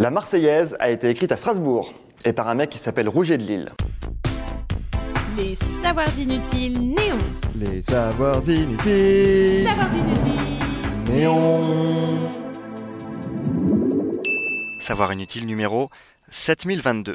La Marseillaise a été écrite à Strasbourg et par un mec qui s'appelle Rouget de Lille. Les savoirs inutiles néons. Les savoirs inutiles. Savoirs inutiles. Néons. Savoir inutile numéro 7022.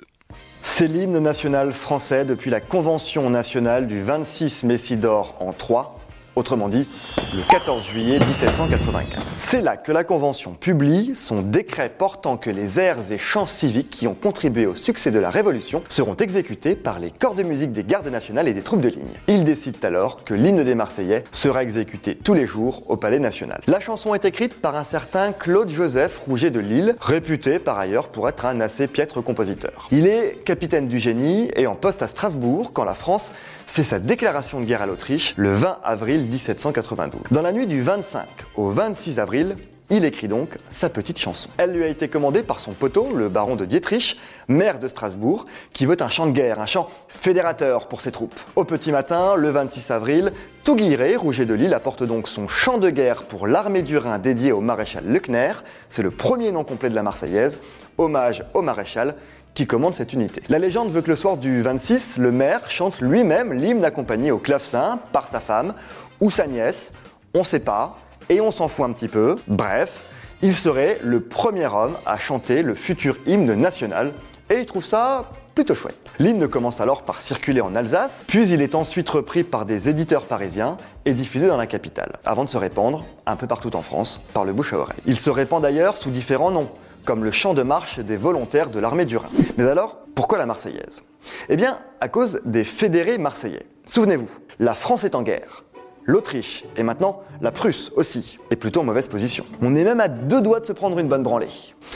C'est l'hymne national français depuis la Convention nationale du 26 Messidor en 3 autrement dit le 14 juillet 1795. C'est là que la Convention publie son décret portant que les airs et chants civiques qui ont contribué au succès de la Révolution seront exécutés par les corps de musique des gardes nationales et des troupes de ligne. Il décide alors que l'hymne des Marseillais sera exécuté tous les jours au Palais national. La chanson est écrite par un certain Claude Joseph Rouget de Lille, réputé par ailleurs pour être un assez piètre compositeur. Il est capitaine du génie et en poste à Strasbourg quand la France fait sa déclaration de guerre à l'Autriche le 20 avril 1792. Dans la nuit du 25 au 26 avril, il écrit donc sa petite chanson. Elle lui a été commandée par son poteau, le baron de Dietrich, maire de Strasbourg, qui veut un chant de guerre, un chant fédérateur pour ses troupes. Au petit matin, le 26 avril, Touguiré, Rouget de Lille, apporte donc son chant de guerre pour l'armée du Rhin dédié au maréchal Lecner. C'est le premier nom complet de la Marseillaise. Hommage au maréchal qui commande cette unité. La légende veut que le soir du 26, le maire chante lui-même l'hymne accompagné au clavecin par sa femme ou sa nièce, on sait pas, et on s'en fout un petit peu. Bref, il serait le premier homme à chanter le futur hymne national, et il trouve ça plutôt chouette. L'hymne commence alors par circuler en Alsace, puis il est ensuite repris par des éditeurs parisiens et diffusé dans la capitale, avant de se répandre un peu partout en France par le bouche à oreille. Il se répand d'ailleurs sous différents noms comme le champ de marche des volontaires de l'armée du Rhin. Mais alors, pourquoi la Marseillaise? Eh bien, à cause des fédérés marseillais. Souvenez-vous, la France est en guerre. L'Autriche et maintenant la Prusse aussi est plutôt en mauvaise position. On est même à deux doigts de se prendre une bonne branlée.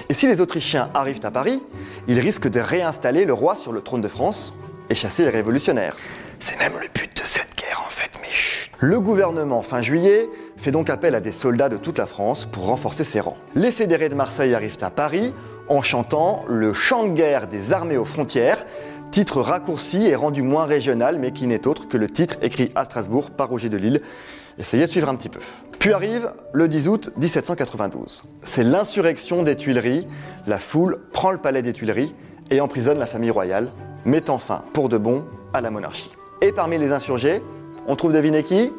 Et si les Autrichiens arrivent à Paris, ils risquent de réinstaller le roi sur le trône de France et chasser les révolutionnaires. C'est même le but de cette guerre en fait, mais chut. Le gouvernement, fin juillet, fait donc appel à des soldats de toute la France pour renforcer ses rangs. Les fédérés de Marseille arrivent à Paris en chantant le chant de guerre des armées aux frontières, titre raccourci et rendu moins régional, mais qui n'est autre que le titre écrit à Strasbourg par Roger de Lille. Essayez de suivre un petit peu. Puis arrive le 10 août 1792. C'est l'insurrection des Tuileries. La foule prend le palais des Tuileries et emprisonne la famille royale, mettant fin pour de bon à la monarchie. Et parmi les insurgés, on trouve devinez qui?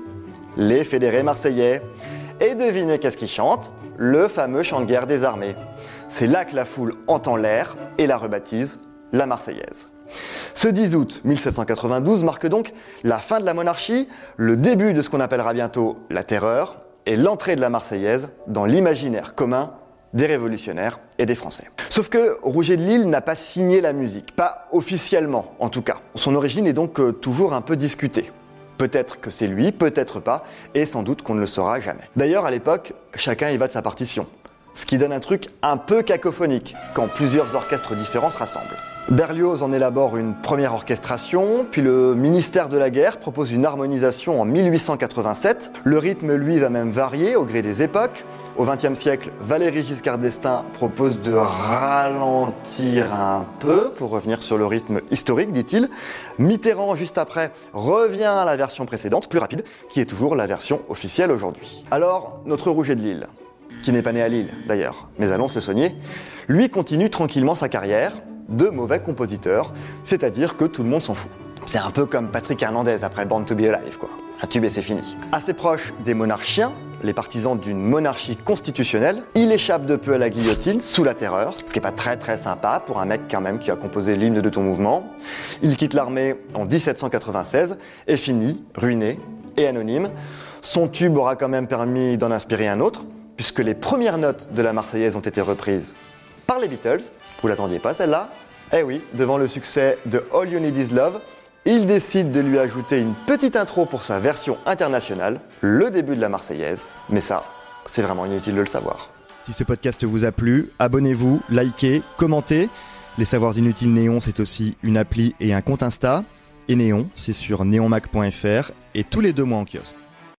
Les fédérés marseillais. Et devinez qu'est-ce qu'ils chantent? Le fameux chant de guerre des armées. C'est là que la foule entend l'air et la rebaptise la Marseillaise. Ce 10 août 1792 marque donc la fin de la monarchie, le début de ce qu'on appellera bientôt la terreur et l'entrée de la Marseillaise dans l'imaginaire commun des révolutionnaires et des Français. Sauf que Rouget de Lille n'a pas signé la musique, pas officiellement en tout cas. Son origine est donc euh, toujours un peu discutée. Peut-être que c'est lui, peut-être pas, et sans doute qu'on ne le saura jamais. D'ailleurs, à l'époque, chacun y va de sa partition, ce qui donne un truc un peu cacophonique quand plusieurs orchestres différents se rassemblent. Berlioz en élabore une première orchestration, puis le ministère de la Guerre propose une harmonisation en 1887. Le rythme, lui, va même varier au gré des époques. Au XXe siècle, Valéry Giscard d'Estaing propose de ralentir un peu pour revenir sur le rythme historique, dit-il. Mitterrand, juste après, revient à la version précédente, plus rapide, qui est toujours la version officielle aujourd'hui. Alors, notre Rouget de Lille, qui n'est pas né à Lille d'ailleurs, mais à Lons-le-Saunier, lui continue tranquillement sa carrière de mauvais compositeur, c'est-à-dire que tout le monde s'en fout. C'est un peu comme Patrick Hernandez après Born to be Alive, quoi. Un tube et c'est fini. Assez proche des monarchiens, les partisans d'une monarchie constitutionnelle, il échappe de peu à la guillotine sous la terreur, ce qui est pas très très sympa pour un mec quand même qui a composé l'hymne de ton mouvement. Il quitte l'armée en 1796 et finit ruiné et anonyme. Son tube aura quand même permis d'en inspirer un autre, puisque les premières notes de la Marseillaise ont été reprises par les Beatles. Vous l'attendiez pas celle-là Eh oui, devant le succès de All You Need Is Love, il décide de lui ajouter une petite intro pour sa version internationale, le début de la Marseillaise, mais ça, c'est vraiment inutile de le savoir. Si ce podcast vous a plu, abonnez-vous, likez, commentez. Les Savoirs Inutiles Néon, c'est aussi une appli et un compte Insta. Et Néon, c'est sur neonmac.fr et tous les deux mois en kiosque.